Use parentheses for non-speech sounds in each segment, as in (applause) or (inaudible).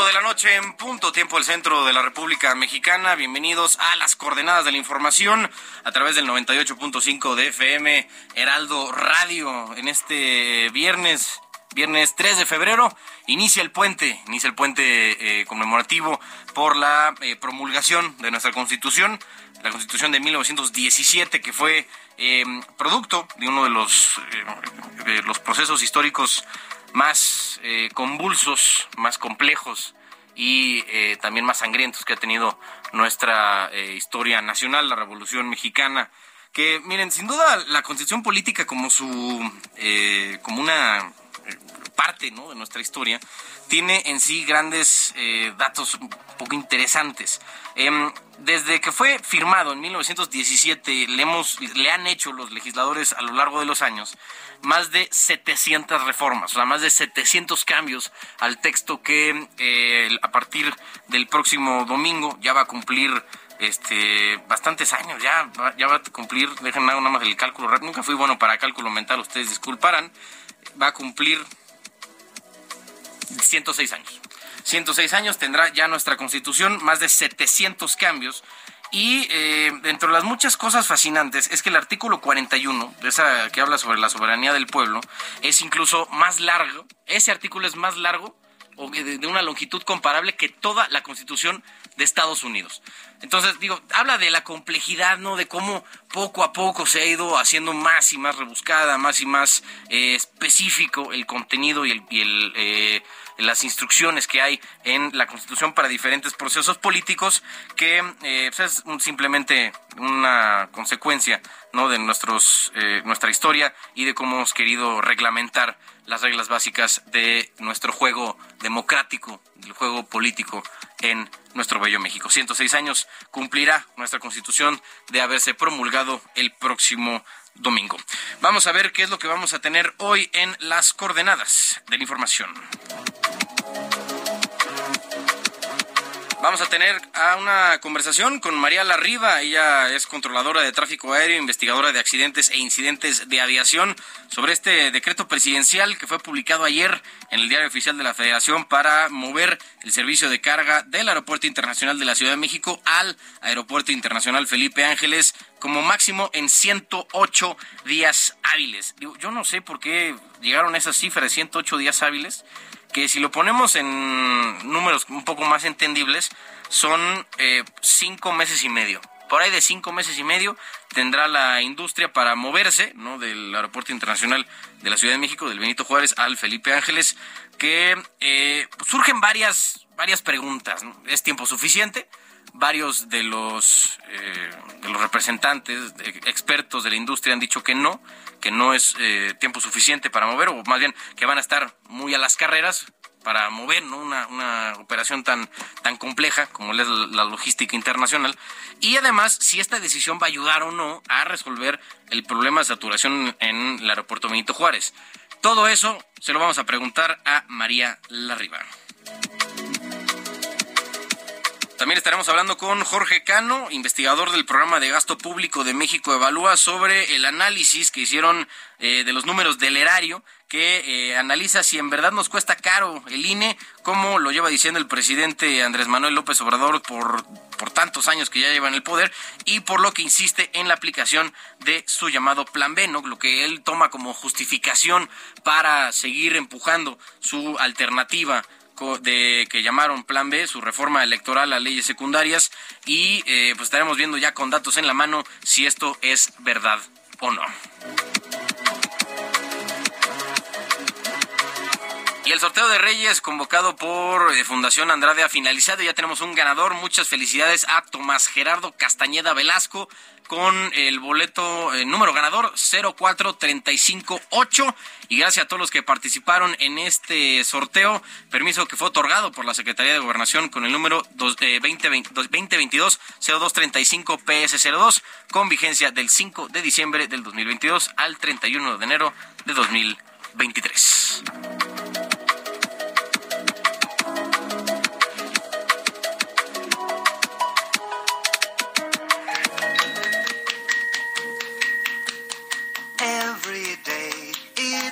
8 de la noche en punto, tiempo del centro de la República Mexicana. Bienvenidos a las coordenadas de la información a través del 98.5 de FM Heraldo Radio. En este viernes, viernes 3 de febrero, inicia el puente, inicia el puente eh, conmemorativo por la eh, promulgación de nuestra Constitución, la Constitución de 1917, que fue eh, producto de uno de los, los procesos históricos más eh, convulsos, más complejos y eh, también más sangrientos que ha tenido nuestra eh, historia nacional, la Revolución Mexicana. Que miren, sin duda la constitución política como su, como una parte ¿no? de nuestra historia, tiene en sí grandes datos un poco interesantes. Em, desde que fue firmado en 1917, le, hemos, le han hecho los legisladores a lo largo de los años más de 700 reformas, o sea, más de 700 cambios al texto que eh, a partir del próximo domingo ya va a cumplir este bastantes años, ya, ya va a cumplir, déjenme nada más el cálculo, nunca fui bueno para cálculo mental, ustedes disculparán, va a cumplir 106 años. 106 años tendrá ya nuestra constitución, más de 700 cambios y eh, dentro de las muchas cosas fascinantes es que el artículo 41, de esa que habla sobre la soberanía del pueblo, es incluso más largo. Ese artículo es más largo de una longitud comparable que toda la Constitución de Estados Unidos. Entonces, digo, habla de la complejidad, ¿no? De cómo poco a poco se ha ido haciendo más y más rebuscada, más y más eh, específico el contenido y el, eh, las instrucciones que hay en la Constitución para diferentes procesos políticos que eh, pues, es simplemente una consecuencia no de nuestros nuestra historia y de cómo hemos querido reglamentar las reglas básicas de nuestro juego democrático, del juego político en nuestro bello México. 106 años cumplirá nuestra Constitución de haberse promulgado el próximo domingo. Vamos a ver qué es lo que vamos a tener hoy en las coordenadas de la información. Vamos a tener a una conversación con María Larriba. Ella es controladora de tráfico aéreo, investigadora de accidentes e incidentes de aviación sobre este decreto presidencial que fue publicado ayer en el Diario Oficial de la Federación para mover el servicio de carga del Aeropuerto Internacional de la Ciudad de México al Aeropuerto Internacional Felipe Ángeles como máximo en 108 días hábiles. yo no sé por qué llegaron esas cifras, 108 días hábiles que si lo ponemos en números un poco más entendibles, son eh, cinco meses y medio. Por ahí de cinco meses y medio tendrá la industria para moverse ¿no? del Aeropuerto Internacional de la Ciudad de México, del Benito Juárez al Felipe Ángeles, que eh, surgen varias, varias preguntas. ¿Es tiempo suficiente? Varios de los, eh, de los representantes, expertos de la industria han dicho que no, que no es eh, tiempo suficiente para mover, o más bien que van a estar muy a las carreras para mover una, una, operación tan, tan compleja como es la logística internacional. Y además, si esta decisión va a ayudar o no a resolver el problema de saturación en el aeropuerto Benito Juárez. Todo eso se lo vamos a preguntar a María Larriba. También estaremos hablando con Jorge Cano, investigador del programa de gasto público de México Evalúa, sobre el análisis que hicieron eh, de los números del erario, que eh, analiza si en verdad nos cuesta caro el INE, como lo lleva diciendo el presidente Andrés Manuel López Obrador por, por tantos años que ya lleva en el poder, y por lo que insiste en la aplicación de su llamado Plan B, ¿no? lo que él toma como justificación para seguir empujando su alternativa de que llamaron Plan B, su reforma electoral a leyes secundarias y eh, pues estaremos viendo ya con datos en la mano si esto es verdad o no. El sorteo de Reyes convocado por eh, Fundación Andrade ha finalizado. Ya tenemos un ganador. Muchas felicidades a Tomás Gerardo Castañeda Velasco con el boleto eh, número ganador 04358. Y gracias a todos los que participaron en este sorteo. Permiso que fue otorgado por la Secretaría de Gobernación con el número 2022-0235 PS02 con vigencia del 5 de diciembre del 2022 al 31 de enero de 2023.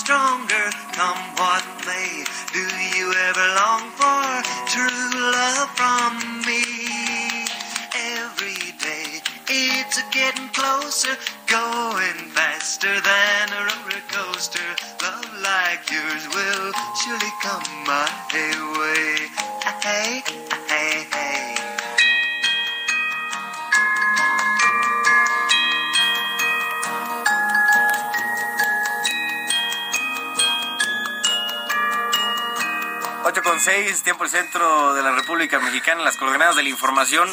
stronger, come what may. Do you ever long for true love from me? Every day it's getting closer, con 6, tiempo el centro de la República Mexicana, las coordenadas de la información.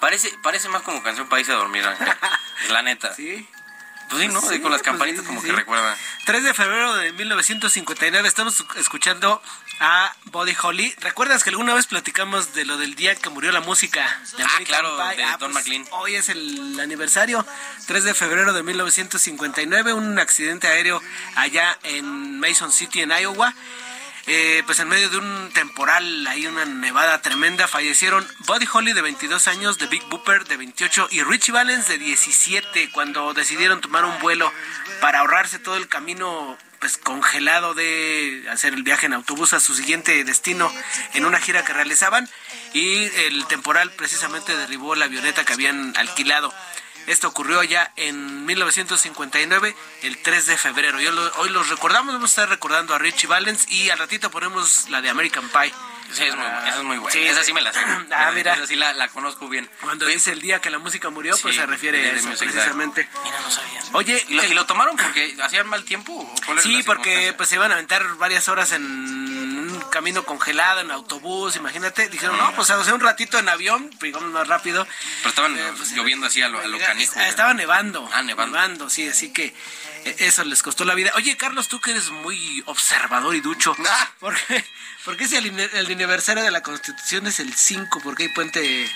Parece, parece más como canción País a dormir, Ángel. la neta. (laughs) Sí. Pues sí, ¿no? Sí, con las pues campanitas sí, como sí, que recuerda. 3 de febrero de 1959 estamos escuchando a Buddy Holly. ¿Recuerdas que alguna vez platicamos de lo del día que murió la música? de Ah, American claro, Pie? de Don McLean. Hoy es el aniversario, 3 de febrero de 1959, un accidente aéreo allá en Mason City, en Iowa. Eh, pues en medio de un temporal, hay una nevada tremenda, fallecieron Buddy Holly de 22 años, de Big Booper de 28 y Richie Valens de 17 cuando decidieron tomar un vuelo para ahorrarse todo el camino pues congelado de hacer el viaje en autobús a su siguiente destino en una gira que realizaban y el temporal precisamente derribó la avioneta que habían alquilado. Esto ocurrió ya en 1959, el 3 de febrero. Y hoy, lo- hoy los recordamos, vamos a estar recordando a Richie Valens y al ratito ponemos la de American Pie. Sí, es muy, esa es muy buena. Sí, esa sí me la sé. (clears throat) Ah, mira. Esa sí la, la conozco bien. Cuando dice el día que la música murió, pues Sí, se refiere a eso precisamente. Mira, no sabía. Oye, ¿Y lo, el- y lo tomaron porque hacían mal tiempo? ¿O cuál Sí, porque pues se iban a aventar varias horas en camino congelado, en autobús, imagínate. Dijeron, no, pues sea, un ratito en avión, digamos más rápido. Pero estaban Eh, pues, lloviendo así a lo, a lo canijo. Ah, Estaba nevando. Ah, nevando. sí, así que eh, eso les costó la vida. Oye, Carlos, tú que eres muy observador y ducho. (laughs) Ah. ¿Por qué, por qué si el, el aniversario de la Constitución es el 5? ¿Por qué hay puente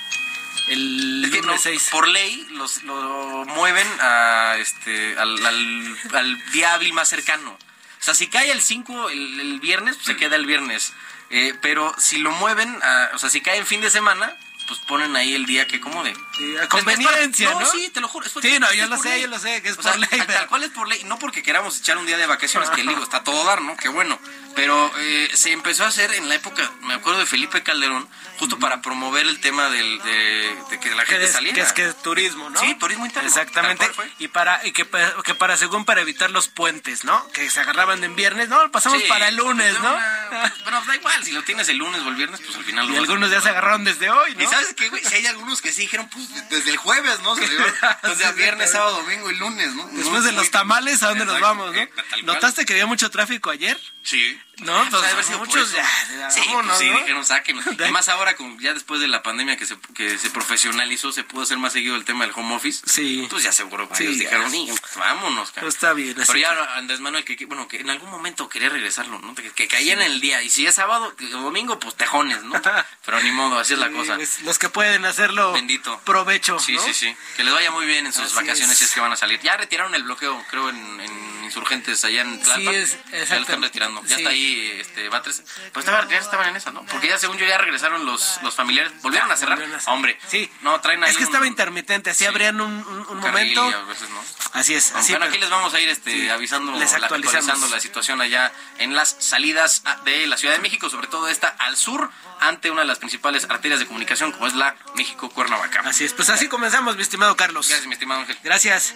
el Es que no, lunes 6? por ley los, lo mueven a, este, al, al- al día hábil más cercano. O sea, si cae el 5 el, el viernes, pues se queda el viernes. Eh, pero si lo mueven, a- o sea, si cae en fin de semana, pues ponen ahí el día que como de... Sí, a Es- conveniencia, para- ¿no? sí, te lo juro. es Sí, no, yo lo sé, ley. yo lo sé, que es O sea, por ley, Tal, pero- cual es por ley. No porque queramos echar un día de vacaciones, que digo, (laughs) está todo dar, ¿no? Qué bueno. Pero eh, se empezó a hacer en la época, me acuerdo de Felipe Calderón, justo para promover el tema del, de, de que la gente es, saliera. que es que es turismo, ¿no? Sí, turismo interno. Exactamente. Y para y que, que para según para evitar los puentes, ¿no? Que se agarraban en viernes, no, pasamos Sí, para el lunes, pues, ¿no? una- Pero da igual, si lo tienes el lunes o el viernes, pues al final lo y algunos ya se agarraron desde hoy, ¿no? Y sabes qué, güey, si hay algunos que sí dijeron, pues desde el jueves, ¿no? Se (laughs) Sí, viernes, sábado, domingo y lunes, ¿no? Después de los tamales, ¿a dónde nos vamos, no? eh. ¿Notaste que había mucho tráfico ayer? Sí. No, pues, haber sido muchos ya, sí, vámonos, pues sí, ¿no? dijeron sáquenlo. (laughs) De- Además ahora, con, ya después de la pandemia que se, que se profesionalizó, se pudo hacer más seguido el tema del home office. Sí. Pues ya seguro Sí, varios ya. dijeron, "Y, vámonos, cara". Pues está bien, así Pero ya Andrés Manuel, que, que- bueno, que en algún momento quería regresarlo, ¿no? Que, que caía en el día. Y si es sábado que- o domingo, pues tejones, ¿no? (laughs) Pero ni modo, así es la Sí, cosa. pues, los que pueden hacerlo, Bendito. provecho. Sí, ¿no? sí, sí. Que les vaya muy bien en sus Así vacaciones es. si es que van a salir. Ya retiraron el bloqueo, creo, en, en insurgentes allá en Tlalpan. Sí, es- ya lo están retirando. Ya Sí. está ahí este, Batres. Pues estaba- ya estaban en esa, ¿no? Porque ya según yo ya regresaron los, los familiares. ¿Volvieron a cerrar? volvieron a. Hombre, Sí. No, traen ahí Es que un- estaba intermitente, así Sí. abrían un, un- un carril momento. y a veces no. Así es, así bueno, pero- aquí les vamos a ir este, Sí. avisando, Les actualizando la situación allá en las salidas a- de la Ciudad de México, sobre todo esta al sur, ante una de las principales arterias de comunicación, como es la México-Cuernavaca. Así es, pues así comenzamos, mi estimado Carlos. Gracias, mi estimado Ángel. Gracias.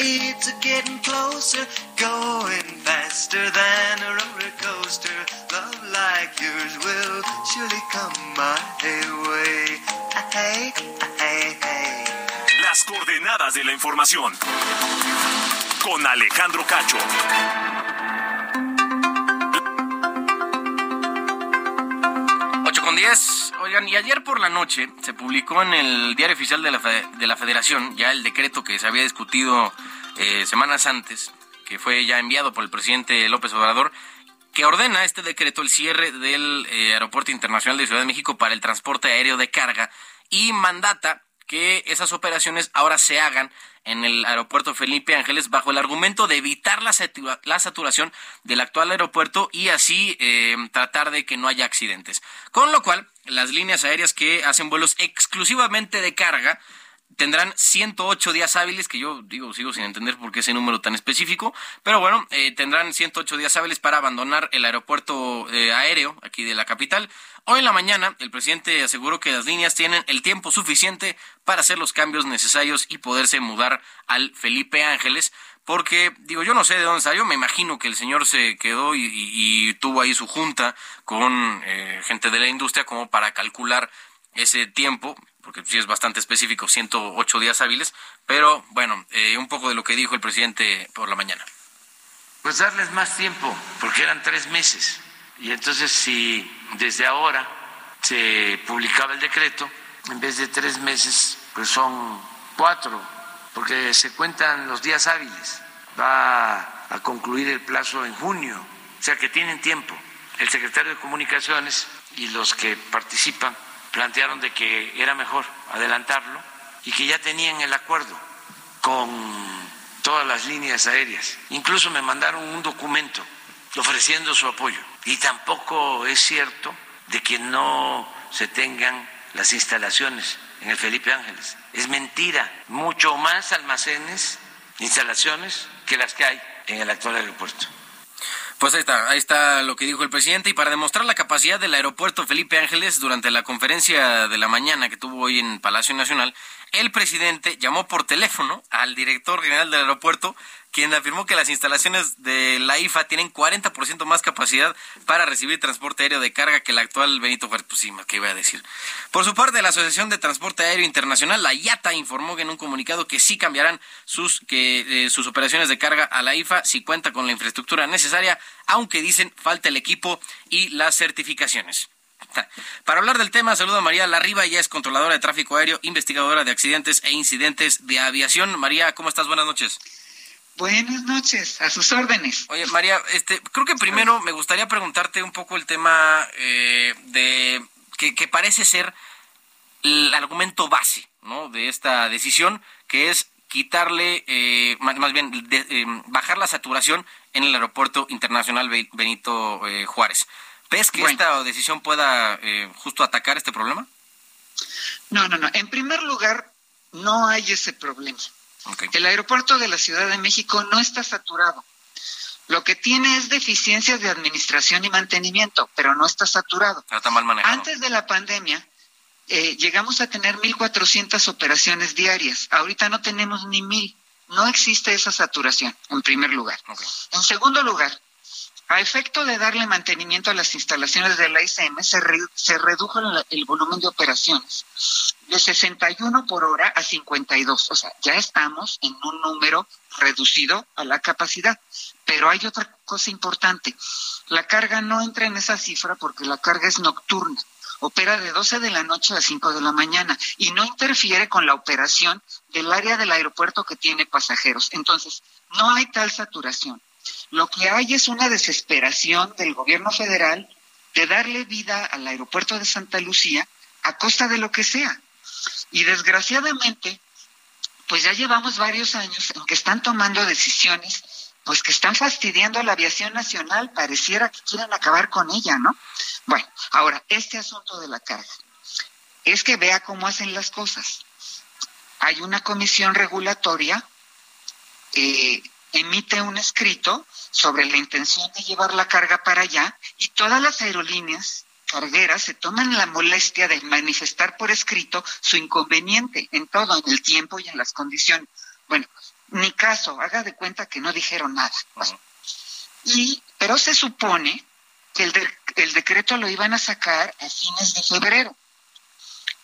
Every day. It's a getting closer, going faster than a roller coaster. Love like yours will surely come my way. Hey, hey, hey. Las coordenadas de la información. Con Alejandro Cacho. 8 con 10. Oigan, y ayer por la noche se publicó en el diario oficial de la, de la Federación ya el decreto que se había discutido eh, semanas antes, que fue ya enviado por el presidente López Obrador, que ordena este decreto el cierre del eh, Aeropuerto Internacional de Ciudad de México para el transporte aéreo de carga y mandata que esas operaciones ahora se hagan en el aeropuerto Felipe Ángeles bajo el argumento de evitar la, la saturación del actual aeropuerto y así eh, tratar de que no haya accidentes. Con lo cual, las líneas aéreas que hacen vuelos exclusivamente de carga tendrán 108 días hábiles, que yo digo, sigo sin entender por qué ese número tan específico, pero bueno, eh, tendrán 108 días hábiles para abandonar el aeropuerto eh, aéreo aquí de la capital. Hoy en la mañana, el presidente aseguró que las líneas tienen el tiempo suficiente para hacer los cambios necesarios y poderse mudar al Felipe Ángeles, porque, digo, yo no sé de dónde salió, me imagino que el señor se quedó y, y- tuvo ahí su junta con eh, gente de la industria como para calcular ese tiempo, porque sí es bastante específico, 108 días hábiles, pero bueno, eh, un poco de lo que dijo el presidente por la mañana. Pues darles más tiempo, porque eran tres meses. Y entonces si desde ahora se publicaba el decreto, en vez de tres meses, pues son cuatro, porque se cuentan los días hábiles. Va a concluir el plazo en junio, o sea que tienen tiempo. El secretario de Comunicaciones y los que participan plantearon de que era mejor adelantarlo y que ya tenían el acuerdo con todas las líneas aéreas. Incluso me mandaron un documento ofreciendo su apoyo. Y tampoco es cierto de que no se tengan las instalaciones en el Felipe Ángeles. Es mentira. Mucho más almacenes, instalaciones que las que hay en el actual aeropuerto. Pues ahí está, ahí está lo que dijo el presidente. Y para demostrar la capacidad del aeropuerto Felipe Ángeles durante la conferencia de la mañana que tuvo hoy en Palacio Nacional, el presidente llamó por teléfono al director general del aeropuerto, quien afirmó que las instalaciones de la IFA tienen 40% más capacidad para recibir transporte aéreo de carga que el actual Benito Juárez. Pues sí, ¿qué iba a decir? Por su parte, la Asociación de Transporte Aéreo Internacional, la IATA, informó en un comunicado que sí cambiarán sus, que, eh, sus operaciones de carga a la IFA si cuenta con la infraestructura necesaria, aunque dicen falta el equipo y las certificaciones. (laughs) Para hablar del tema, saludo a María Larriba, ella es controladora de tráfico aéreo, investigadora de accidentes e incidentes de aviación. María, ¿cómo estás? Buenas noches. Buenas noches, a sus órdenes. Oye, María, este, creo que primero me gustaría preguntarte un poco el tema eh, de que, que parece ser el argumento base, ¿no? De esta decisión, que es quitarle, eh, más, más bien, de- eh, bajar la saturación en el aeropuerto internacional Be- Benito eh, Juárez. ¿Ves que Bueno. esta decisión pueda eh, justo atacar este problema? No, no, no. En primer lugar, no hay ese problema. El aeropuerto de la Ciudad de México no está saturado. Lo que tiene es deficiencias de administración y mantenimiento, pero no está saturado. Pero está mal manejado. Antes de la pandemia, eh, llegamos a tener 1.400 operaciones diarias. Ahorita no tenemos ni mil. No existe esa saturación, en primer lugar. En segundo lugar, a efecto de darle mantenimiento a las instalaciones de la ICM, se, se redujo el, el volumen de operaciones de 61 por hora a 52. O sea, ya estamos en un número reducido a la capacidad. Pero hay otra cosa importante. La carga no entra en esa cifra porque la carga es nocturna. Opera de 12 de la noche a 5 de la mañana y no interfiere con la operación del área del aeropuerto que tiene pasajeros. Entonces, no hay tal saturación. Lo que hay es una desesperación del gobierno federal de darle vida al aeropuerto de Santa Lucía a costa de lo que sea. Y desgraciadamente, pues ya llevamos varios años en que están tomando decisiones pues que están fastidiando a la aviación nacional, pareciera que quieren acabar con ella, ¿no? Bueno, ahora, este asunto de la carga, es que vea cómo hacen las cosas. Hay una comisión regulatoria, eh, emite un escrito sobre la intención de llevar la carga para allá y todas las aerolíneas cargueras se toman la molestia de manifestar por escrito su inconveniente en todo, en el tiempo y en las condiciones. Bueno, ni caso, haga de cuenta que no dijeron nada. Y, pero se supone que el, el decreto lo iban a sacar a fines de febrero.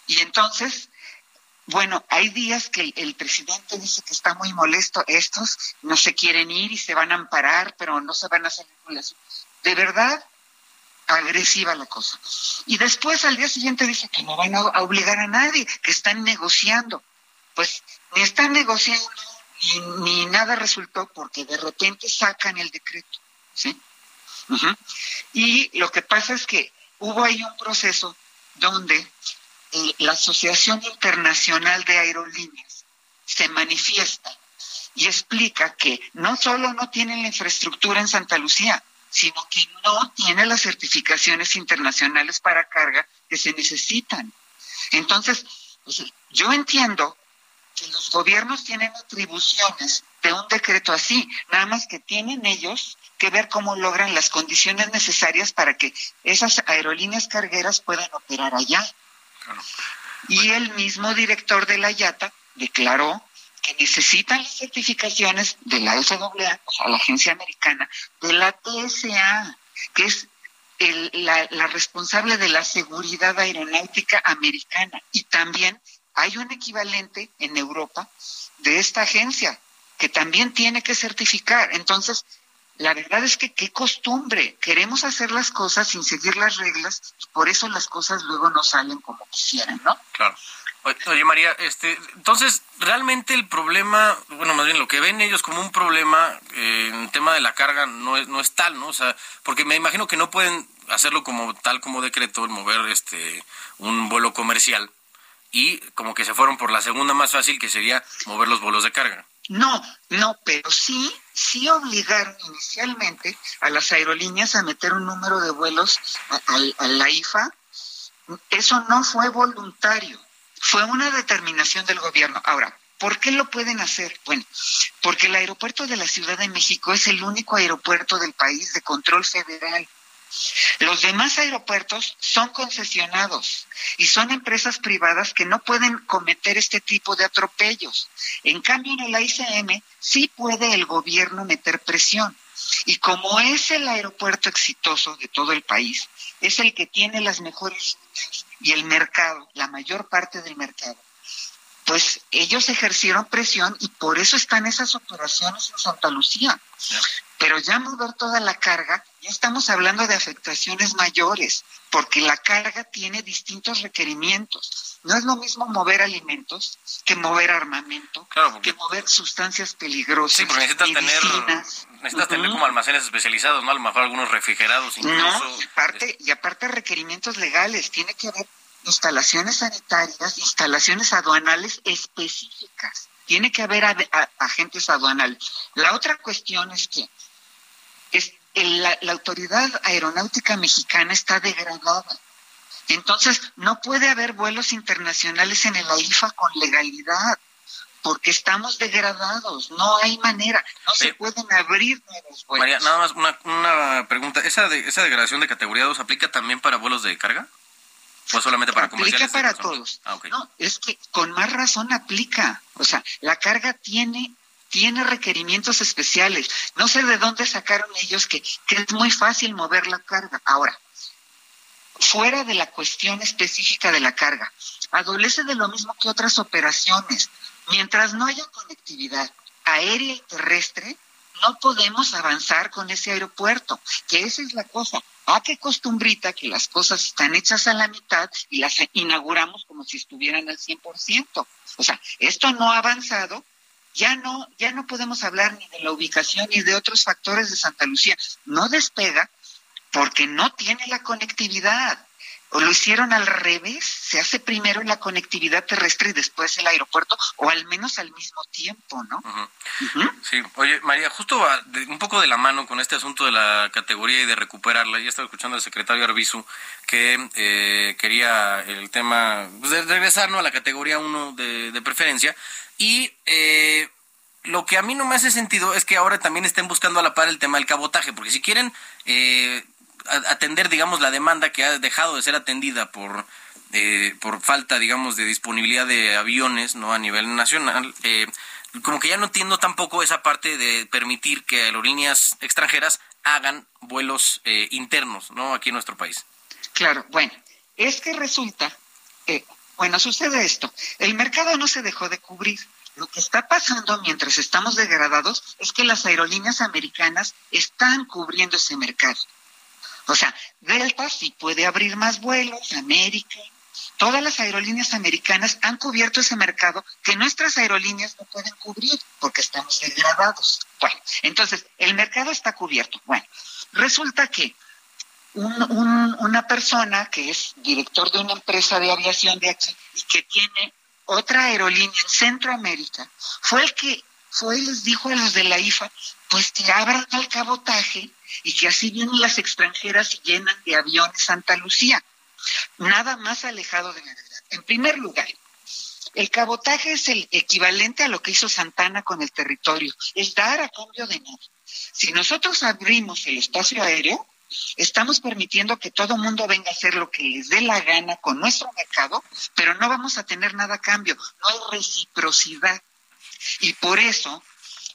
Y entonces, bueno, hay días que el, presidente dice que está muy molesto, estos no se quieren ir y se van a amparar, pero no se van a hacer. De verdad, agresiva la cosa. Y después al día siguiente dice que no van a obligar a nadie, que están negociando. Pues ni están negociando ni, nada resultó porque de repente sacan el decreto, ¿sí? Y lo que pasa es que hubo ahí un proceso donde la Asociación Internacional de Aerolíneas se manifiesta y explica que no solo no tienen la infraestructura en Santa Lucía, sino que no tiene las certificaciones internacionales para carga que se necesitan. Entonces, pues, yo entiendo que los gobiernos tienen atribuciones de un decreto así, nada más que tienen ellos que ver cómo logran las condiciones necesarias para que esas aerolíneas cargueras puedan operar allá. Y el mismo director de la IATA declaró que necesitan las certificaciones de la FAA, o sea, la agencia americana, de la TSA, que es la, la responsable de la seguridad aeronáutica americana, y también hay un equivalente en Europa de esta agencia que también tiene que certificar. Entonces, la verdad es que qué costumbre. Queremos hacer las cosas sin seguir las reglas y por eso las cosas luego no salen como quisieran, ¿no? Claro. Oye, María, este, entonces, realmente el problema, bueno, más bien lo que ven ellos como un problema eh, en tema de la carga no es, no es tal, ¿no? O sea, porque me imagino que no pueden hacerlo como tal como decreto, el mover este un vuelo comercial y como que se fueron por la segunda más fácil que sería mover los vuelos de carga. No, no, pero sí, sí obligaron inicialmente a las aerolíneas a meter un número de vuelos a, la IFA. Eso no fue voluntario, fue una determinación del gobierno. Ahora, ¿Por qué lo pueden hacer? Bueno, porque el aeropuerto de la Ciudad de México es el único aeropuerto del país de control federal. Los demás aeropuertos son concesionados y son empresas privadas que no pueden cometer este tipo de atropellos. En cambio, en el AICM sí puede el gobierno meter presión. Y como es el aeropuerto exitoso de todo el país, es el que tiene las mejores y el mercado, la mayor parte del mercado, pues ellos ejercieron presión y por eso están esas operaciones en Santa Lucía. Pero ya mover toda la carga, ya estamos hablando de afectaciones mayores, porque la carga tiene distintos requerimientos. No es lo mismo mover alimentos que mover armamento, que mover sustancias peligrosas. Sí, porque necesitas tener, necesitas tener como almacenes especializados, ¿no? A lo mejor algunos refrigerados incluso. No, y aparte, y aparte requerimientos legales, tiene que haber instalaciones sanitarias, instalaciones aduanales específicas. Tiene que haber agentes aduanales. La otra cuestión es que es, la, autoridad aeronáutica mexicana está degradada. Entonces, no puede haber vuelos internacionales en el AIFA con legalidad, porque estamos degradados, no hay manera, no se pueden abrir nuevos vuelos. María, nada más una, una pregunta, ¿esa, de, ¿esa degradación de categoría 2 aplica también para vuelos de carga? ¿O solamente para Aplica para todos. Ah, no, es que con más razón aplica. O sea, la carga tiene tiene requerimientos especiales. No sé de dónde sacaron ellos que, es muy fácil mover la carga. Ahora, fuera de la cuestión específica de la carga, adolece de lo mismo que otras operaciones. Mientras no haya conectividad aérea y terrestre, no podemos avanzar con ese aeropuerto, que esa es la cosa. Ah, qué costumbrita que las cosas están hechas a la mitad y las inauguramos como si estuvieran al 100%. O sea, esto no ha avanzado, ya no, ya no podemos hablar ni de la ubicación ni de otros factores de Santa Lucía. No despega porque no tiene la conectividad. O lo hicieron al revés, se hace primero la conectividad terrestre y después el aeropuerto, o al menos al mismo tiempo, ¿no? Sí, oye, María, justo va de- un poco de la mano con este asunto de la categoría y de recuperarla. Ya estaba escuchando al secretario Arbizu que eh, quería el tema pues, de regresar ¿no? a la categoría 1 de, de preferencia. Y eh, lo que a mí no me hace sentido es que ahora también estén buscando a la par el tema del cabotaje, porque si quieren eh, atender, digamos, la demanda que ha dejado de ser atendida por eh, por falta, digamos, de disponibilidad de aviones, ¿no? A nivel nacional, eh, como que ya no entiendo tampoco esa parte de permitir que aerolíneas extranjeras hagan vuelos eh, internos, ¿no? Aquí en nuestro país. Claro, bueno, es que resulta, eh, bueno, sucede esto, el mercado no se dejó de cubrir. Lo que está pasando mientras estamos degradados es que las aerolíneas americanas están cubriendo ese mercado. O sea, Delta sí puede abrir más vuelos, América. Todas las aerolíneas americanas han cubierto ese mercado que nuestras aerolíneas no pueden cubrir porque estamos degradados. Bueno, entonces, el mercado está cubierto. Bueno, resulta que un- un- una persona que es director de una empresa de aviación de aquí y que tiene otra aerolínea en Centroamérica, fue el que fue y les dijo a los de la IFA, pues que abran el cabotaje y que así vienen las extranjeras y llenan de aviones Santa Lucía. Nada más alejado de la verdad. En primer lugar, el cabotaje es el equivalente a lo que hizo Santana con el territorio, es dar a cambio de nada. Si nosotros abrimos el espacio aéreo, estamos permitiendo que todo mundo venga a hacer lo que les dé la gana con nuestro mercado, pero no vamos a tener nada a cambio, no hay reciprocidad. Y por eso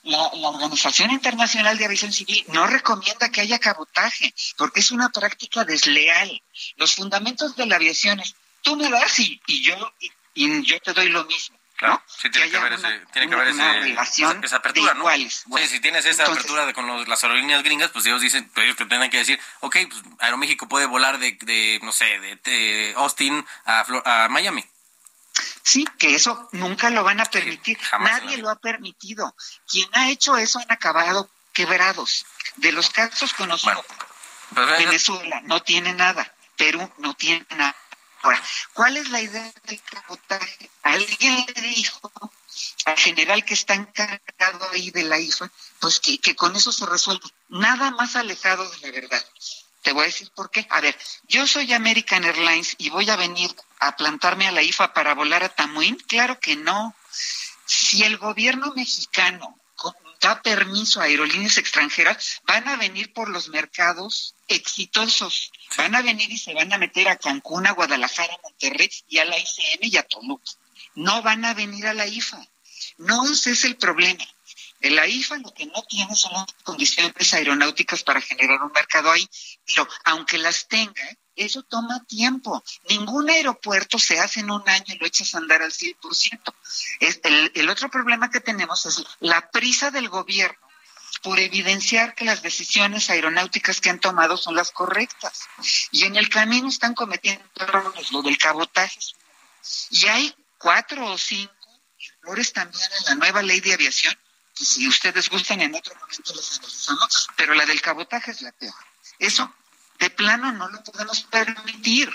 la, la Organización Internacional de Aviación Civil no recomienda que haya cabotaje, porque es una práctica desleal. Los fundamentos de la aviación es, tú me das y, y yo y, y yo te doy lo mismo. Claro, ¿no? sí tiene que, haber, una- ese, tiene que una- haber una ese- relación esa, esa apertura, de ¿no? iguales. Bueno, sí, si tienes esa entonces- apertura de, con los- las aerolíneas gringas, pues ellos dicen, pues ellos que tendrán que decir, ok, pues Aeroméxico puede volar de, de no sé, de, de Austin a, a Miami. Sí, que eso nunca lo van a permitir. Nadie lo ha permitido. Quien ha hecho eso han acabado quebrados. De los casos conocidos, Bueno, pues, Venezuela no tiene nada, Perú no tiene nada. Ahora, ¿cuál es la idea del cabotaje? Alguien le dijo al general que está encargado ahí de la IFA, pues que, que con eso se resuelve. Nada más alejado de la verdad. Te voy a decir por qué. A ver, yo soy American Airlines y voy a venir a plantarme a la IFA para volar a Tamuín. Claro que no. Si el gobierno mexicano da permiso a aerolíneas extranjeras, van a venir por los mercados exitosos. Van a venir y se van a meter a Cancún, a Guadalajara, a Monterrey y a la ICM y a Toluca. No van a venir a la IFA. No ese es el problema. En la IFA lo que no tiene son las condiciones aeronáuticas para generar un mercado ahí, pero aunque las tenga, eso toma tiempo. Ningún aeropuerto se hace en un año y lo echas a andar al 100%. Es el, el otro problema que tenemos es la prisa del gobierno por evidenciar que las decisiones aeronáuticas que han tomado son las correctas. Y en el camino están cometiendo errores, lo del cabotaje. Y hay cuatro o cinco errores también en la nueva ley de aviación, que si ustedes gustan en otro momento los analizamos, pero la del cabotaje es la peor. Eso de plano no lo podemos permitir.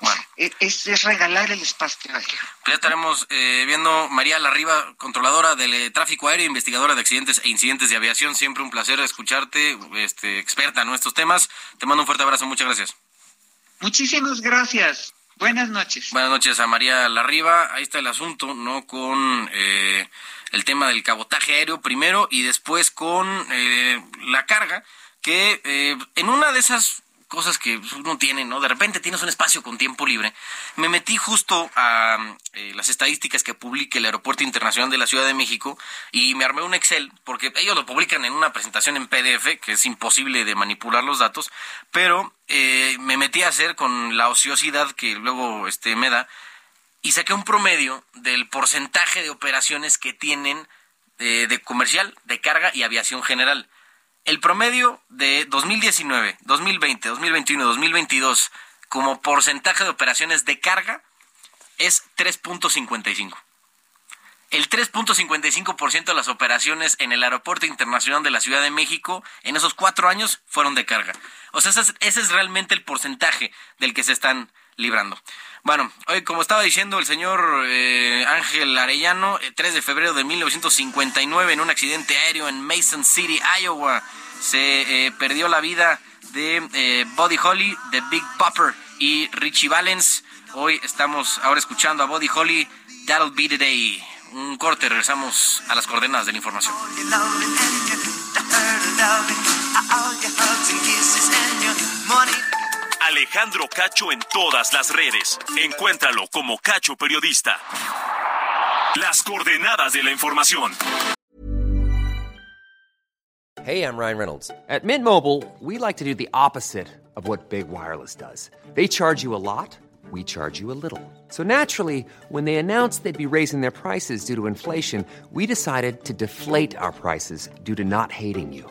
Bueno. Es, es regalar el espacio. Pues ya estaremos eh, viendo María Larriba, controladora del eh, tráfico aéreo, investigadora de accidentes e incidentes de aviación. Siempre un placer escucharte, este, experta en estos temas. Te mando un fuerte abrazo, muchas gracias. Muchísimas gracias. Buenas noches. Buenas noches a María Larriba. Ahí está el asunto, ¿no? Con eh, el tema del cabotaje aéreo primero y después con eh, la carga, que eh, en una de esas cosas que uno tiene, ¿no? De repente tienes un espacio con tiempo libre. Me metí justo a eh, las estadísticas que publica el Aeropuerto Internacional de la Ciudad de México y me armé un Excel, porque ellos lo publican en una presentación en PDF, que es imposible de manipular los datos, pero eh, me metí a hacer con la ociosidad que luego este, me da y saqué un promedio del porcentaje de operaciones que tienen eh, de comercial, de carga y aviación general. El promedio de 2019, 2020, 2021, 2022 como porcentaje de operaciones de carga es 3.55. El 3.55% de las operaciones en el Aeropuerto Internacional de la Ciudad de México en esos cuatro años fueron de carga. O sea, ese es, ese es realmente el porcentaje del que se están librando. Bueno, hoy como estaba diciendo el señor eh, Ángel Arellano, el 3 de febrero de 1959 en un accidente aéreo en Mason City, Iowa, se eh, perdió la vida de eh, Buddy Holly, de Big Bopper y Richie Valens. Hoy estamos ahora escuchando a Buddy Holly, That'll Be the Day. Un corte, regresamos a las coordenadas de la información. Alejandro Cacho en todas las redes. Encuéntralo como Cacho Periodista. Las coordenadas de la información. Hey, I'm Ryan Reynolds. At Mint Mobile, we like to do the opposite of what Big Wireless does. They charge you a lot, we charge you a little. So naturally, when they announced they'd be raising their prices due to inflation, we decided to deflate our prices due to not hating you.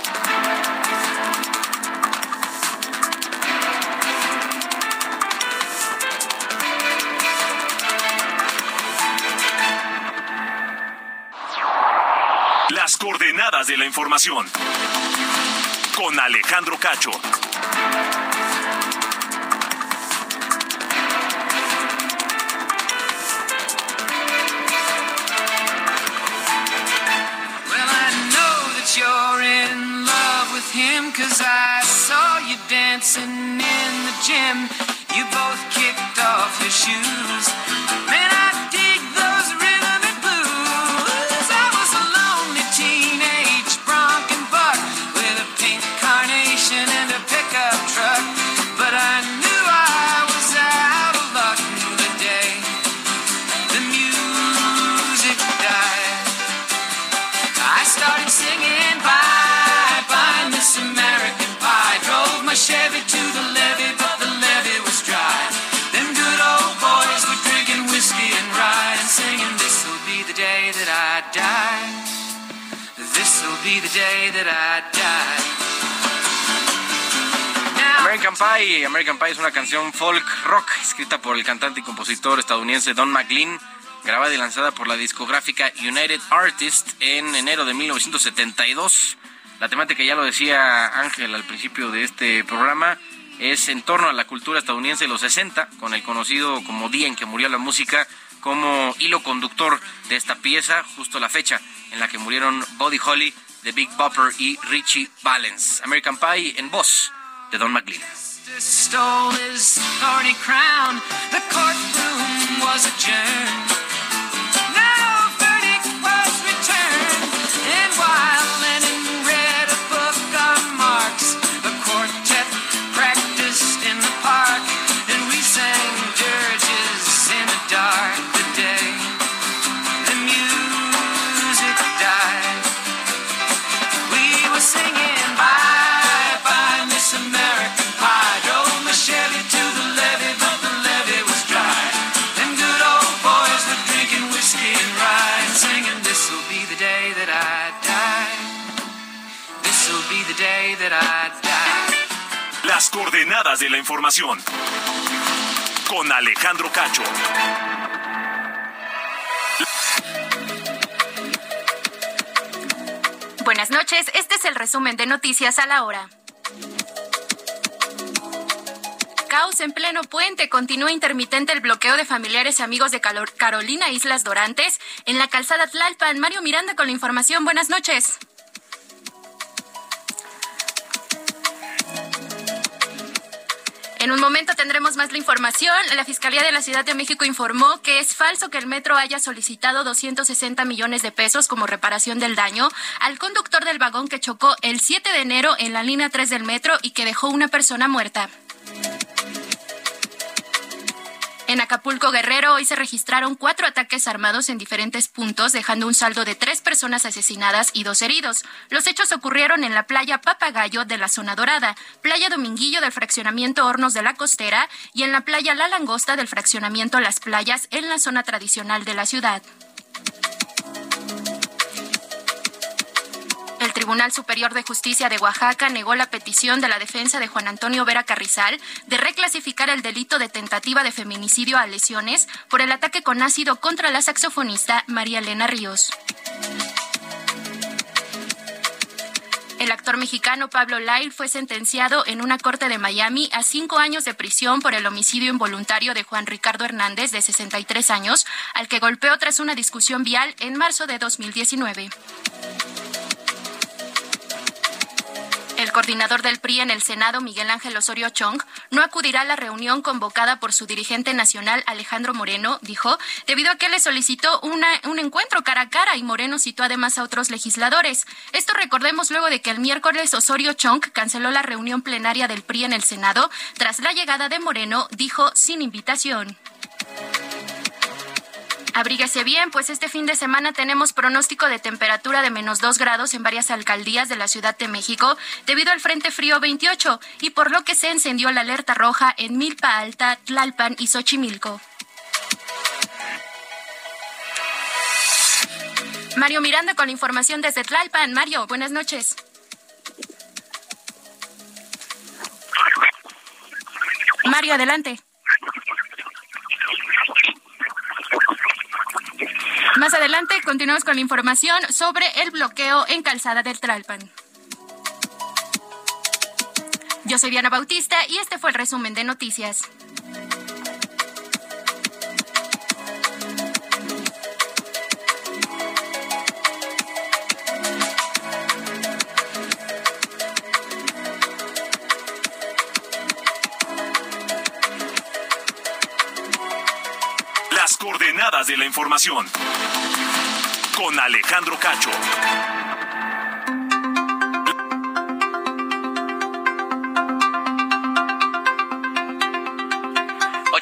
Coordenadas de la información. Con Alejandro Cacho. Well, I know that you're in love with him, cause I saw you dancing in the gym. You both kicked off your shoes. Man, I American Pie. American Pie es una canción folk rock escrita por el cantante y compositor estadounidense Don McLean, grabada y lanzada por la discográfica United Artists en enero de 1972. La temática, ya lo decía Ángel al principio de este programa, es en torno a la cultura estadounidense de los 60, con el conocido como Día en que murió la música como hilo conductor de esta pieza, justo la fecha en la que murieron Buddy Holly, The Big Bopper y Richie Valens. American Pie en voz de Don McLean. stole his thorny crown. The courtroom was adjourned. Coordenadas de la información. Con Alejandro Cacho. Buenas noches, este es el resumen de noticias a la hora. Caos en pleno puente. Continúa intermitente el bloqueo de familiares y amigos de Carolina Islas Dorantes en la calzada Tlalpan. Mario Miranda con la información. Buenas noches. En un momento tendremos más la información. La Fiscalía de la Ciudad de México informó que es falso que el metro haya solicitado 260 millones de pesos como reparación del daño al conductor del vagón que chocó el 7 de enero en la línea 3 del metro y que dejó una persona muerta. En Acapulco Guerrero hoy se registraron cuatro ataques armados en diferentes puntos, dejando un saldo de tres personas asesinadas y dos heridos. Los hechos ocurrieron en la playa Papagayo de la Zona Dorada, playa Dominguillo del fraccionamiento Hornos de la Costera y en la playa La Langosta del fraccionamiento Las Playas en la zona tradicional de la ciudad. Tribunal Superior de Justicia de Oaxaca negó la petición de la defensa de Juan Antonio Vera Carrizal de reclasificar el delito de tentativa de feminicidio a lesiones por el ataque con ácido contra la saxofonista María Elena Ríos. El actor mexicano Pablo Lyle fue sentenciado en una corte de Miami a cinco años de prisión por el homicidio involuntario de Juan Ricardo Hernández, de 63 años, al que golpeó tras una discusión vial en marzo de 2019. El coordinador del PRI en el Senado, Miguel Ángel Osorio Chong, no acudirá a la reunión convocada por su dirigente nacional, Alejandro Moreno, dijo, debido a que le solicitó un encuentro cara a cara y Moreno citó además a otros legisladores. Esto recordemos luego de que el miércoles Osorio Chong canceló la reunión plenaria del PRI en el Senado tras la llegada de Moreno, dijo, sin invitación. Abríguese bien, pues este fin de semana tenemos pronóstico de temperatura de menos 2 grados en varias alcaldías de la Ciudad de México debido al Frente Frío 28 y por lo que se encendió la alerta roja en Milpa Alta, Tlalpan y Xochimilco. Mario Miranda con la información desde Tlalpan. Mario, buenas noches. Mario, adelante. Más adelante continuamos con la información sobre el bloqueo en Calzada del Tralpan. Yo soy Diana Bautista y este fue el resumen de noticias. Información. Con Alejandro Cacho.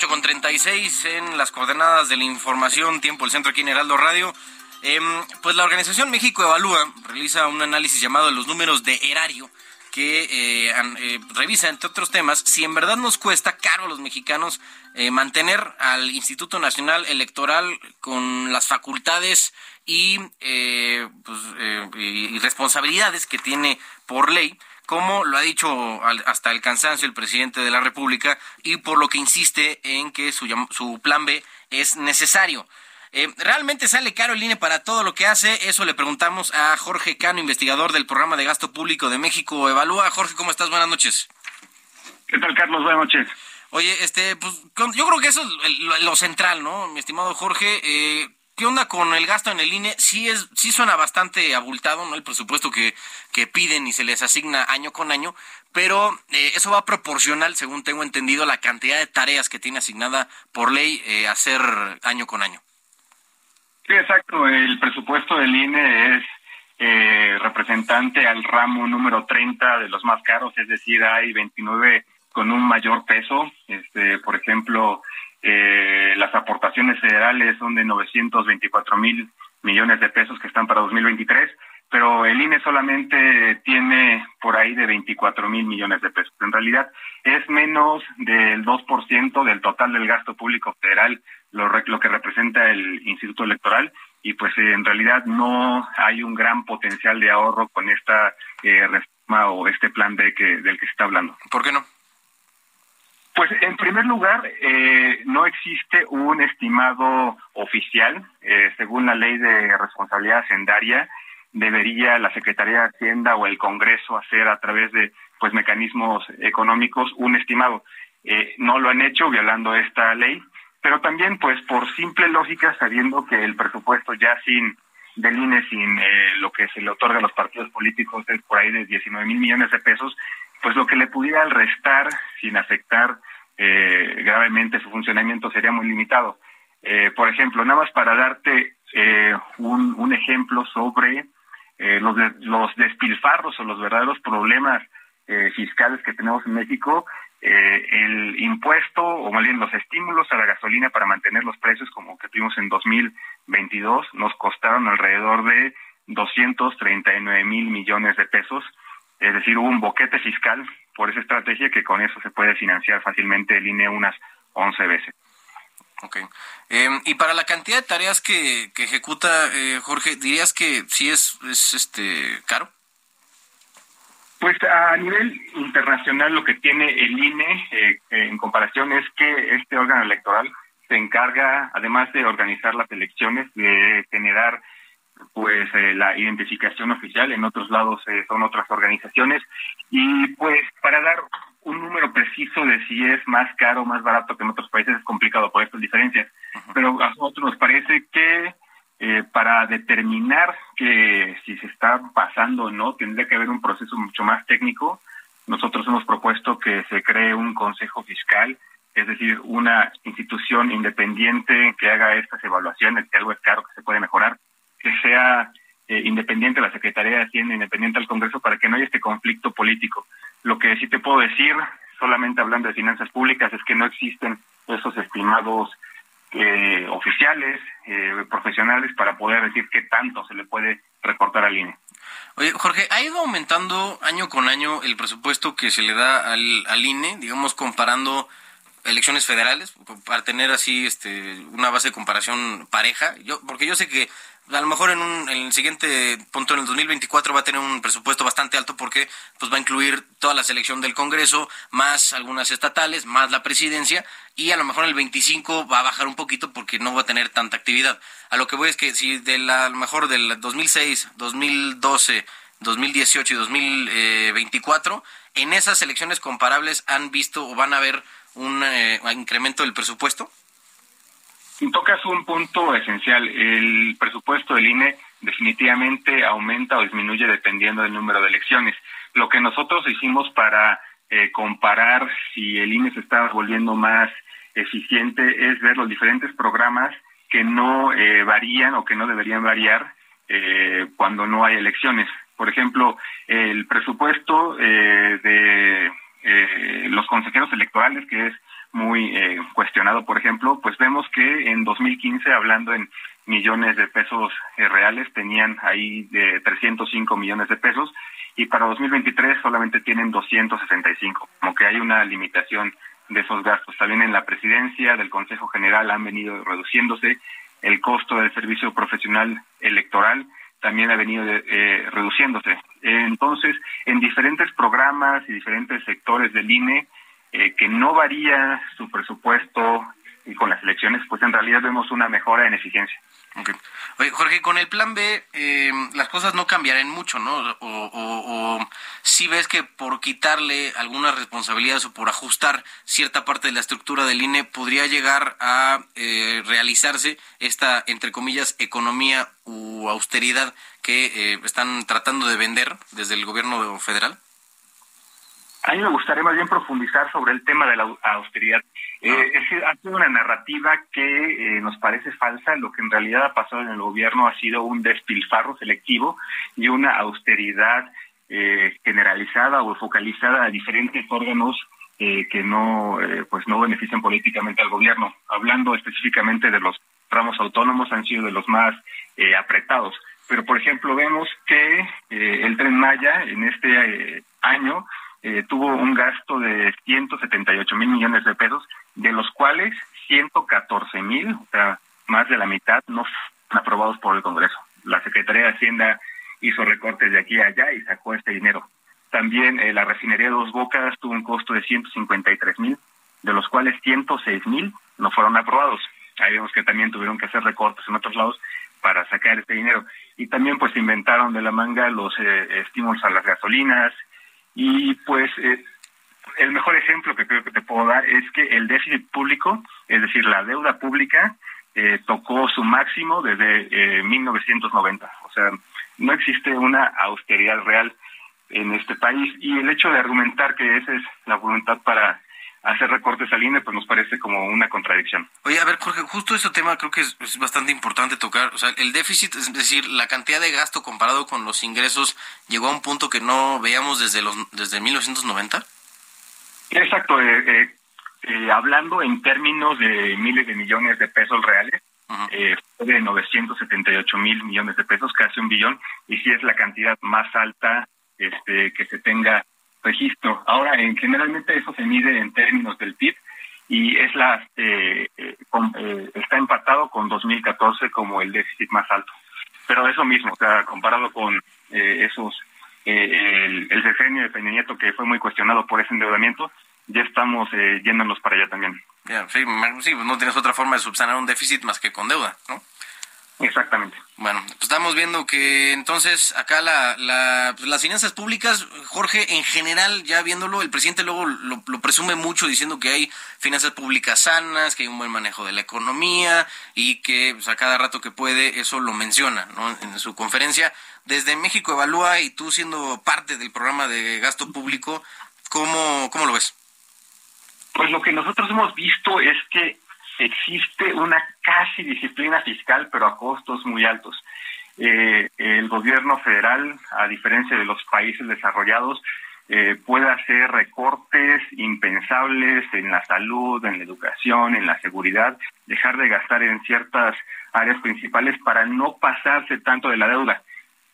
Con 36 en las coordenadas de la información, tiempo el centro aquí en Heraldo Radio. Em, pues la organización México Evalúa realiza un análisis llamado Los números de erario que eh, eh, revisa, entre otros temas, si en verdad nos cuesta caro a los mexicanos eh, mantener al Instituto Nacional Electoral con las facultades y, eh, pues, eh, y responsabilidades que tiene por ley, como lo ha dicho hasta el cansancio el presidente de la República y por lo que insiste en que su, su plan B es necesario. Eh, ¿Realmente sale caro el INE para todo lo que hace? Eso le preguntamos a Jorge Cano, investigador del programa de gasto público de México. Evalúa, Jorge, ¿cómo estás? Buenas noches. ¿Qué tal, Carlos? Buenas noches. Oye, este, pues yo creo que eso es lo, lo central, ¿no? Mi estimado Jorge, eh, ¿qué onda con el gasto en el INE? Sí es, sí suena bastante abultado, ¿no? El presupuesto que, que piden y se les asigna año con año, pero eh, eso va proporcional, según tengo entendido, a la cantidad de tareas que tiene asignada por ley eh, hacer año con año. Sí, exacto. El presupuesto del INE es eh, representante al ramo número 30 de los más caros, es decir, hay 29 con un mayor peso. Este, por ejemplo, eh, las aportaciones federales son de 924 mil millones de pesos que están para 2023, pero el INE solamente tiene por ahí de 24 mil millones de pesos. En realidad es menos del 2% del total del gasto público federal lo, lo que representa el Instituto Electoral y pues eh, en realidad no hay un gran potencial de ahorro con esta eh, reforma o este plan B que, del que se está hablando. ¿Por qué no? Pues en primer lugar, eh, no existe un estimado oficial. Eh, según la ley de responsabilidad hacendaria, debería la Secretaría de Hacienda o el Congreso hacer a través de pues mecanismos económicos un estimado. Eh, no lo han hecho violando esta ley, pero también pues por simple lógica, sabiendo que el presupuesto ya sin del INE, sin eh, lo que se le otorga a los partidos políticos es por ahí de 19 mil millones de pesos, pues lo que le pudiera restar sin afectar eh, gravemente su funcionamiento sería muy limitado. Eh, por ejemplo, nada más para darte eh, un, un ejemplo sobre eh, los, de- los despilfarros o los verdaderos problemas eh, fiscales que tenemos en México, eh, el impuesto o más bien los estímulos a la gasolina para mantener los precios como que tuvimos en 2022 nos costaron alrededor de 239 mil millones de pesos. Es decir, hubo un boquete fiscal por esa estrategia que con eso se puede financiar fácilmente el INE unas 11 veces. Ok. Eh, y para la cantidad de tareas que, que ejecuta eh, Jorge, ¿dirías que sí es, es este caro? Pues a nivel internacional lo que tiene el INE eh, en comparación es que este órgano electoral se encarga, además de organizar las elecciones, de generar pues eh, la identificación oficial, en otros lados eh, son otras organizaciones, y pues para dar un número preciso de si es más caro o más barato que en otros países es complicado por estas diferencias, pero a nosotros nos parece que eh, para determinar que si se está pasando o no, tendría que haber un proceso mucho más técnico. Nosotros hemos propuesto que se cree un consejo fiscal, es decir, una institución independiente que haga estas evaluaciones, que algo es caro, que se puede mejorar, que sea eh, independiente la Secretaría de Hacienda, independiente al Congreso, para que no haya este conflicto político. Lo que sí te puedo decir, solamente hablando de finanzas públicas, es que no existen esos estimados eh, oficiales, eh, profesionales, para poder decir qué tanto se le puede recortar al INE. Oye, Jorge, ¿ha ido aumentando año con año el presupuesto que se le da al, al INE, digamos, comparando elecciones federales, para tener así este, una base de comparación pareja? Yo, porque yo sé que a lo mejor en, un, en el siguiente punto, en el 2024, va a tener un presupuesto bastante alto porque pues va a incluir toda la selección del Congreso, más algunas estatales, más la presidencia, y a lo mejor en el 25 va a bajar un poquito porque no va a tener tanta actividad. A lo que voy es que si de la, a lo mejor del 2006, 2012, 2018 y 2024, en esas elecciones comparables han visto o van a ver un eh, incremento del presupuesto. Tocas un punto esencial. El presupuesto del INE definitivamente aumenta o disminuye dependiendo del número de elecciones. Lo que nosotros hicimos para eh, comparar si el INE se está volviendo más eficiente es ver los diferentes programas que no eh, varían o que no deberían variar eh, cuando no hay elecciones. Por ejemplo, el presupuesto de los consejeros electorales, que es muy eh, cuestionado, por ejemplo, pues vemos que en 2015, hablando en millones de pesos eh, reales, tenían ahí de 305 millones de pesos y para 2023 solamente tienen 265, como que hay una limitación de esos gastos. También en la presidencia del Consejo General han venido reduciéndose el costo del servicio profesional electoral también ha venido eh, reduciéndose. entonces, en diferentes programas y diferentes sectores del INE, eh, que no varía su presupuesto y con las elecciones, pues en realidad vemos una mejora en eficiencia. Oye, Jorge, con el plan B eh, las cosas no cambiarán mucho, ¿no? O, si ves que por quitarle algunas responsabilidades o por ajustar cierta parte de la estructura del INE podría llegar a eh, realizarse esta, entre comillas, economía u austeridad que están tratando de vender desde el gobierno federal? A mí me gustaría más bien profundizar sobre el tema de la austeridad. Eh, es, ha sido una narrativa que eh, nos parece falsa. Lo que en realidad ha pasado en el gobierno ha sido un despilfarro selectivo y una austeridad eh, generalizada o focalizada a diferentes órganos que no pues no benefician políticamente al gobierno. Hablando específicamente de los ramos autónomos, han sido de los más apretados. Pero, por ejemplo, vemos que el tren Maya en este año eh, tuvo un gasto de 178 mil millones de pesos, de los cuales 114 mil, o sea, más de la mitad, no fueron aprobados por el Congreso. La Secretaría de Hacienda hizo recortes de aquí a allá y sacó este dinero. También eh, la refinería de Dos Bocas tuvo un costo de 153 mil, de los cuales 106 mil no fueron aprobados. Ahí vemos que también tuvieron que hacer recortes en otros lados para sacar este dinero. Y también pues inventaron de la manga los eh, estímulos a las gasolinas, y pues eh, el mejor ejemplo que creo que te puedo dar es que el déficit público, es decir, la deuda pública, eh, tocó su máximo desde 1990. Eh, o sea, no existe una austeridad real en este país y el hecho de argumentar que esa es la voluntad para hacer recortes al INE, pues nos parece como una contradicción. Oye, a ver, Jorge, justo ese tema creo que es, bastante importante tocar. O sea, el déficit, es decir, la cantidad de gasto comparado con los ingresos, llegó a un punto que no veíamos desde los desde 1990. Exacto. Eh, eh, eh, hablando en términos de miles de millones de pesos reales, eh, fue de 978 mil millones de pesos, casi un billón, y sí es la cantidad más alta este, que se tenga registro. Ahora, en, generalmente eso se mide en términos del PIB y es la eh, eh, eh, está empatado con 2014 como el déficit más alto. Pero eso mismo, o sea, comparado con esos eh, el, el sexenio de Peña Nieto, que fue muy cuestionado por ese endeudamiento, ya estamos yéndonos para allá también. Ya, sí, no tienes otra forma de subsanar un déficit más que con deuda, ¿no? Exactamente. Bueno, pues estamos viendo que entonces acá la, la- pues las finanzas públicas, Jorge, en general, ya viéndolo, el presidente luego lo, lo presume mucho diciendo que hay finanzas públicas sanas, que hay un buen manejo de la economía y que pues, a cada rato que puede eso lo menciona ¿no? en su conferencia. Desde México Evalúa y tú siendo parte del programa de gasto público, ¿cómo, cómo lo ves? Pues lo que nosotros hemos visto es que existe una casi disciplina fiscal, pero a costos muy altos. Eh, el gobierno federal, a diferencia de los países desarrollados, eh, puede hacer recortes impensables en la salud, en la educación, en la seguridad, dejar de gastar en ciertas áreas principales para no pasarse tanto de la deuda,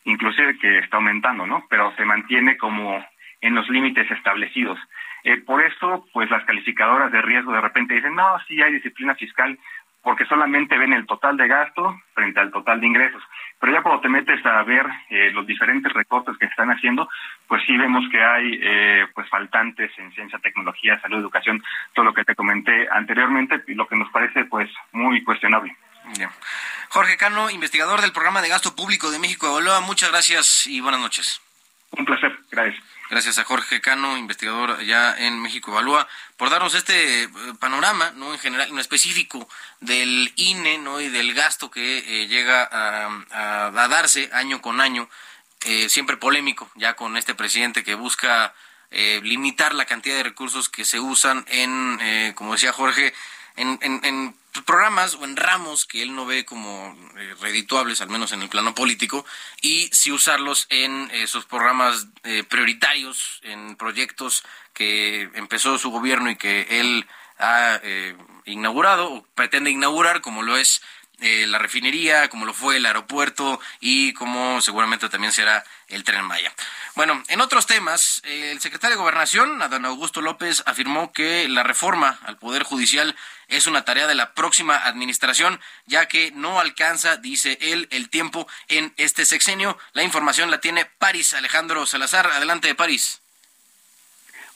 inclusive que está aumentando, ¿no? Pero se mantiene como en los límites establecidos. Eh, por eso, pues las calificadoras de riesgo de repente dicen, no, sí hay disciplina fiscal, porque solamente ven el total de gasto frente al total de ingresos. Pero ya cuando te metes a ver eh, los diferentes recortes que se están haciendo, pues sí vemos que hay eh, pues faltantes en ciencia, tecnología, salud, educación, todo lo que te comenté anteriormente, y lo que nos parece pues muy cuestionable. Jorge Cano, investigador del programa de gasto público de México Evalúa, muchas gracias y buenas noches. Un placer, gracias. Gracias a Jorge Cano, investigador ya en México Evalúa, por darnos este eh, panorama, no en general, en específico del INE, no y del gasto que eh, llega a, darse año con año, eh, siempre polémico, ya con este presidente que busca eh, limitar la cantidad de recursos que se usan en, eh, como decía Jorge, en, en- en programas o en ramos que él no ve como eh, redituables, al menos en el plano político, y sí usarlos en esos programas eh, prioritarios, en proyectos que empezó su gobierno y que él ha eh, inaugurado o pretende inaugurar, como lo es eh, la refinería, como lo fue el aeropuerto y como seguramente también será el tren Maya. Bueno, en otros temas, eh, el secretario de Gobernación, Adán Augusto López, afirmó que la reforma al Poder Judicial es una tarea de la próxima administración, ya que no alcanza, dice él, el tiempo en este sexenio. La información la tiene París Alejandro Salazar. Adelante, París.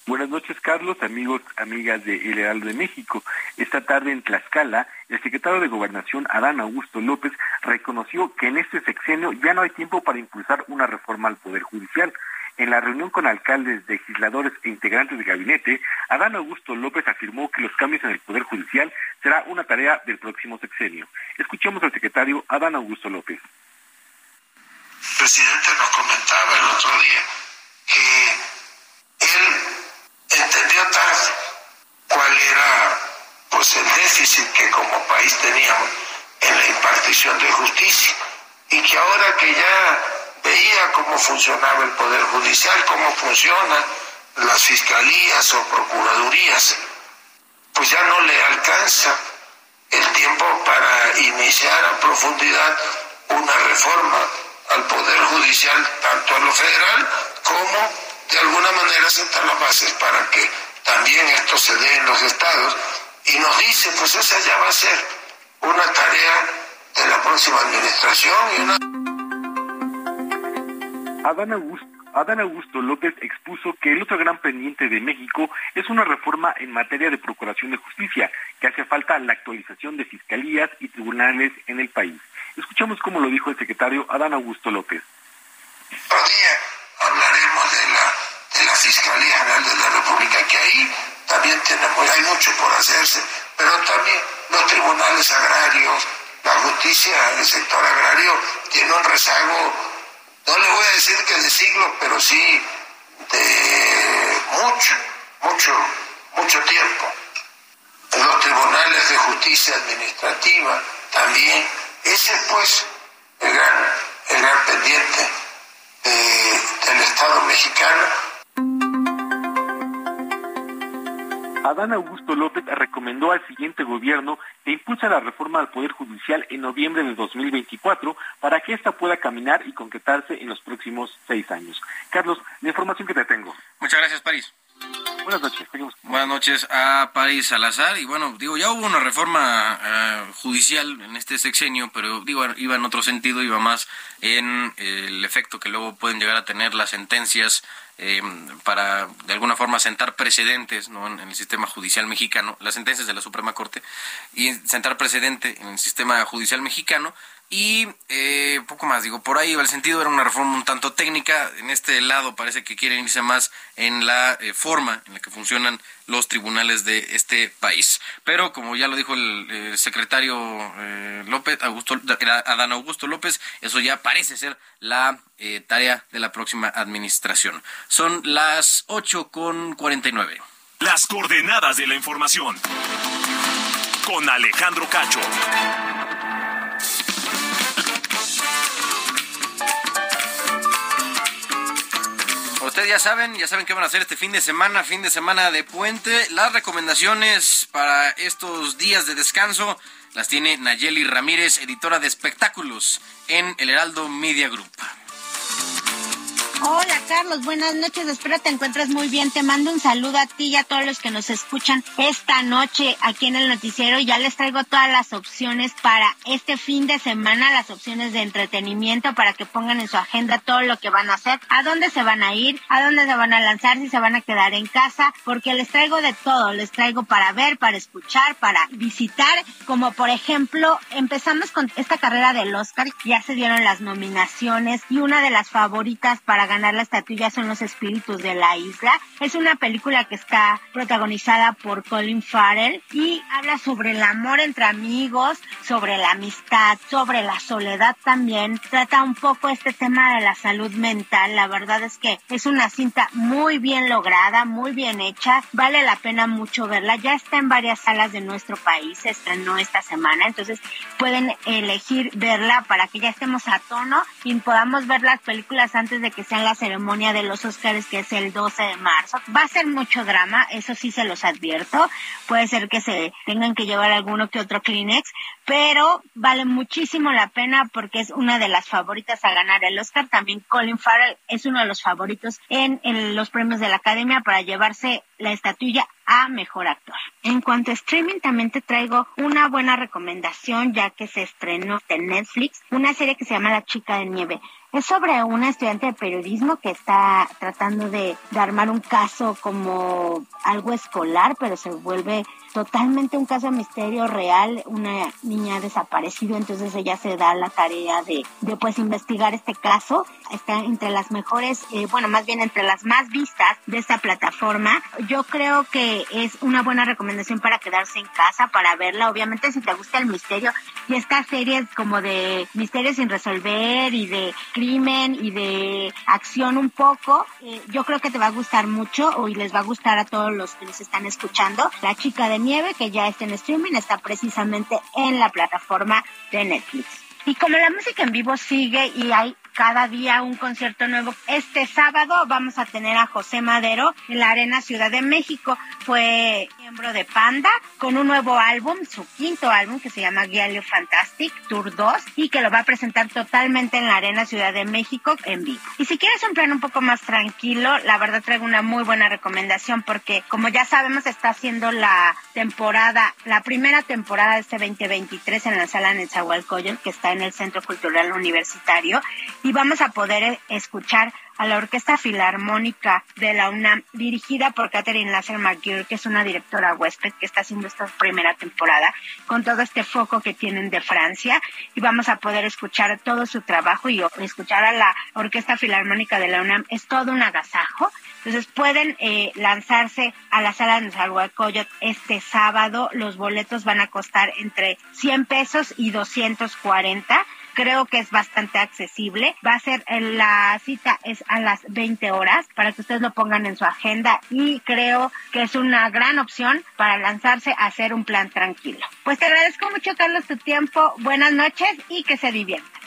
Buenas noches, Carlos, amigos, amigas de El de México. Esta tarde en Tlaxcala, el secretario de Gobernación, Adán Augusto López, reconoció que en este sexenio ya no hay tiempo para impulsar una reforma al Poder Judicial. En la reunión con alcaldes, legisladores e integrantes de gabinete, Adán Augusto López afirmó que los cambios en el Poder Judicial será una tarea del próximo sexenio. Escuchemos al secretario Adán Augusto López. El presidente nos comentaba el otro día que él entendió tarde cuál era pues el déficit que como país teníamos en la impartición de justicia y que ahora que ya veía cómo funcionaba el poder judicial, cómo funcionan las fiscalías o procuradurías, pues ya no le alcanza el tiempo para iniciar a profundidad una reforma al Poder Judicial, tanto a lo federal como de alguna manera sentar las bases para que también esto se dé en los estados. Y nos dice, pues esa ya va a ser una tarea de la próxima administración y una... Adán Augusto, Adán Augusto López expuso que el otro gran pendiente de México es una reforma en materia de procuración de justicia, que hace falta la actualización de fiscalías y tribunales en el país. Escuchamos cómo lo dijo el secretario Adán Augusto López. Otro día hablaremos de la, de la Fiscalía General de la República, que ahí también tenemos, hay mucho por hacerse, pero también los tribunales agrarios, la justicia del sector agrario tiene un rezago, no le voy a decir que de siglos, pero sí de mucho, mucho, mucho tiempo. Los tribunales de justicia administrativa también, ese pues el gran, el gran pendiente de- del Estado mexicano. Adán Augusto López recomendó al siguiente gobierno que impulse la reforma al Poder Judicial en noviembre de 2024 para que ésta pueda caminar y concretarse en los próximos seis años. Carlos, la información que te tengo. Muchas gracias, París. Buenas noches. Seguimos. Buenas noches a París Salazar. Y bueno, digo, ya hubo una reforma eh, judicial en este sexenio, pero digo, iba en otro sentido, iba más en eh, el efecto que luego pueden llegar a tener las sentencias eh, para de alguna forma sentar precedentes ¿no? en, el sistema judicial mexicano, las sentencias de la Suprema Corte, y sentar precedente en el sistema judicial mexicano. Y eh, poco más, digo, por ahí el sentido era una reforma un tanto técnica, en este lado parece que quieren irse más en la eh, forma en la que funcionan los tribunales de este país. Pero como ya lo dijo el, el secretario eh, López, Augusto, Adán Augusto López, eso ya parece ser la eh, tarea de la próxima administración. Son las 8 con 49. Las coordenadas de la información. Con Alejandro Cacho. Ya saben, ya saben qué van a hacer este fin de semana, fin de semana de puente. Las recomendaciones para estos días de descanso las tiene Nayeli Ramírez, editora de espectáculos en El Heraldo Media Group. Hola Carlos, buenas noches, espero te encuentres muy bien. Te mando un saludo a ti y a todos los que nos escuchan esta noche aquí en el noticiero. Ya les traigo todas las opciones para este fin de semana, las opciones de entretenimiento para que pongan en su agenda todo lo que van a hacer, a dónde se van a ir, a dónde se van a lanzar, si se van a quedar en casa, porque les traigo de todo, les traigo para ver, para escuchar, para visitar, como por ejemplo, empezamos con esta carrera del Oscar, ya se dieron las nominaciones y una de las favoritas para ganar la estatuilla son los espíritus de la isla. Es una película que está protagonizada por Colin Farrell y habla sobre el amor entre amigos, sobre la amistad, sobre la soledad también. Trata un poco este tema de la salud mental. La verdad es que es una cinta muy bien lograda, muy bien hecha. Vale la pena mucho verla. Ya está en varias salas de nuestro país. Se estrenó esta semana. Entonces pueden elegir verla para que ya estemos a tono y podamos ver las películas antes de que sean la ceremonia de los Óscares que es el 12 de marzo. Va a ser mucho drama, eso sí se los advierto. Puede ser que se tengan que llevar alguno que otro Kleenex, pero vale muchísimo la pena porque es una de las favoritas a ganar el Oscar. También Colin Farrell es uno de los favoritos en, en los premios de la Academia para llevarse la estatuilla a mejor actor. En cuanto a streaming, también te traigo una buena recomendación ya que se estrenó en Netflix, una serie que se llama La chica de nieve. Es sobre una estudiante de periodismo que está tratando de, de, armar un caso como algo escolar, pero se vuelve totalmente un caso de misterio real, una niña ha desaparecido, entonces ella se da la tarea de, de pues investigar este caso. Está entre las mejores, eh, bueno, más bien entre las más vistas de esta plataforma. Yo creo que es una buena recomendación para quedarse en casa, para verla. Obviamente si te gusta el misterio y estas series como de misterios sin resolver y de crimen y de acción un poco, eh, yo creo que te va a gustar mucho y les va a gustar a todos los que nos están escuchando. La chica de nieve que ya está en streaming está precisamente en la plataforma de Netflix. Y como la música en vivo sigue y hay cada día un concierto nuevo. Este sábado vamos a tener a José Madero en la Arena Ciudad de México. Fue miembro de Panda con un nuevo álbum, su quinto álbum que se llama Giallo Fantastic Tour 2 y que lo va a presentar totalmente en la Arena Ciudad de México en vivo. Y si quieres un plan un poco más tranquilo, la verdad traigo una muy buena recomendación porque como ya sabemos está haciendo la temporada, la primera temporada de este 2023 en la sala Netzahualcoyotl que está en el Centro Cultural Universitario vamos a poder escuchar a la Orquesta Filarmónica de la UNAM, dirigida por Catherine Lasser McGill, que es una directora huésped que está haciendo esta primera temporada, con todo este foco que tienen de Francia, y vamos a poder escuchar todo su trabajo y escuchar a la Orquesta Filarmónica de la UNAM es todo un agasajo. Entonces pueden eh, lanzarse a la sala de Salhuacoyot este sábado. Los boletos van a costar entre 100 pesos y 240 creo que es bastante accesible. Va a ser, la cita es a las 20 horas para que ustedes lo pongan en su agenda y creo que es una gran opción para lanzarse a hacer un plan tranquilo. Pues te agradezco mucho, Carlos, tu tiempo. Buenas noches y que se diviertan.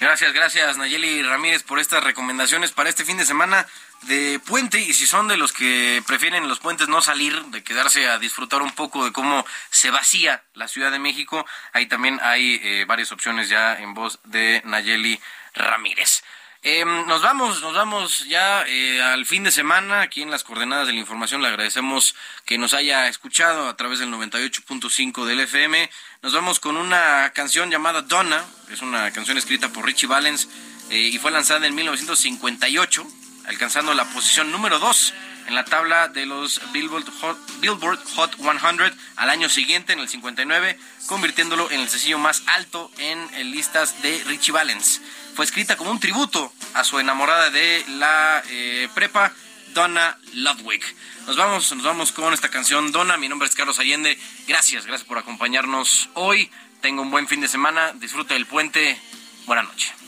Gracias, gracias Nayeli Ramírez por estas recomendaciones para este fin de semana de puente y si son de los que prefieren los puentes no salir, de quedarse a disfrutar un poco de cómo se vacía la Ciudad de México, ahí también hay eh, varias opciones ya en voz de Nayeli Ramírez. Eh, nos vamos, nos vamos ya eh, al fin de semana aquí en las coordenadas de la información. Le agradecemos que nos haya escuchado a través del 98.5 del FM. Nos vamos con una canción llamada Donna. Es una canción escrita por Richie Valens eh, y fue lanzada en 1958, alcanzando la posición número 2 en la tabla de los Billboard Hot, Billboard Hot 100 al año siguiente, en el 59, convirtiéndolo en el sencillo más alto en, listas de Richie Valens. Fue escrita como un tributo a su enamorada de la eh, prepa, Donna Ludwig. Nos vamos, nos vamos con esta canción, Donna. Mi nombre es Carlos Allende. Gracias, gracias por acompañarnos hoy. Tenga un buen fin de semana. Disfrute del puente. Buenas noches.